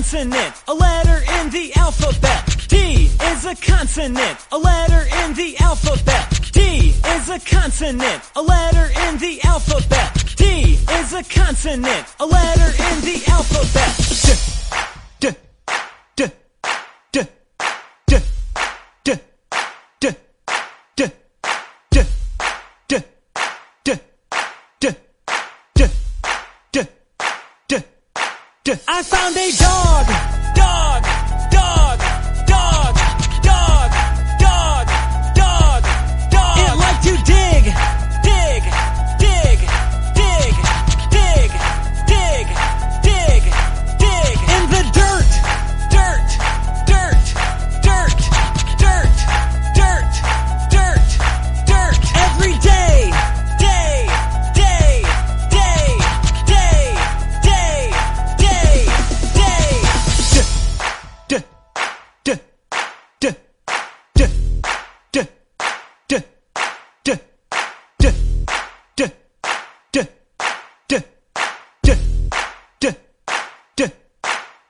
consonant, a letter in the alphabet. D is a consonant, a letter in the alphabet. D is a consonant, a letter in the alphabet. D is a consonant, a letter in the alphabet. I found a dog,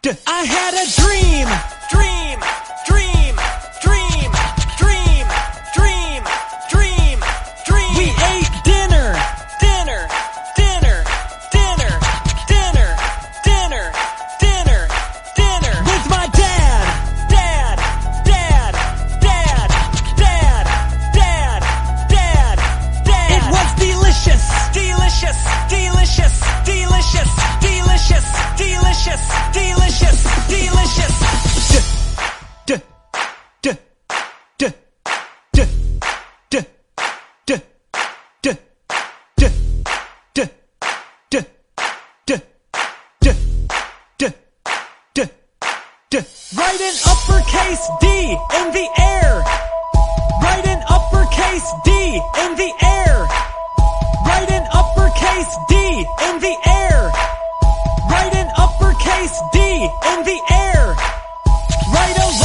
I had a dream, d. Write an uppercase D in the air. Write an uppercase D in the air. Write an uppercase D in the air. Write an uppercase D in the air. Write a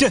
d,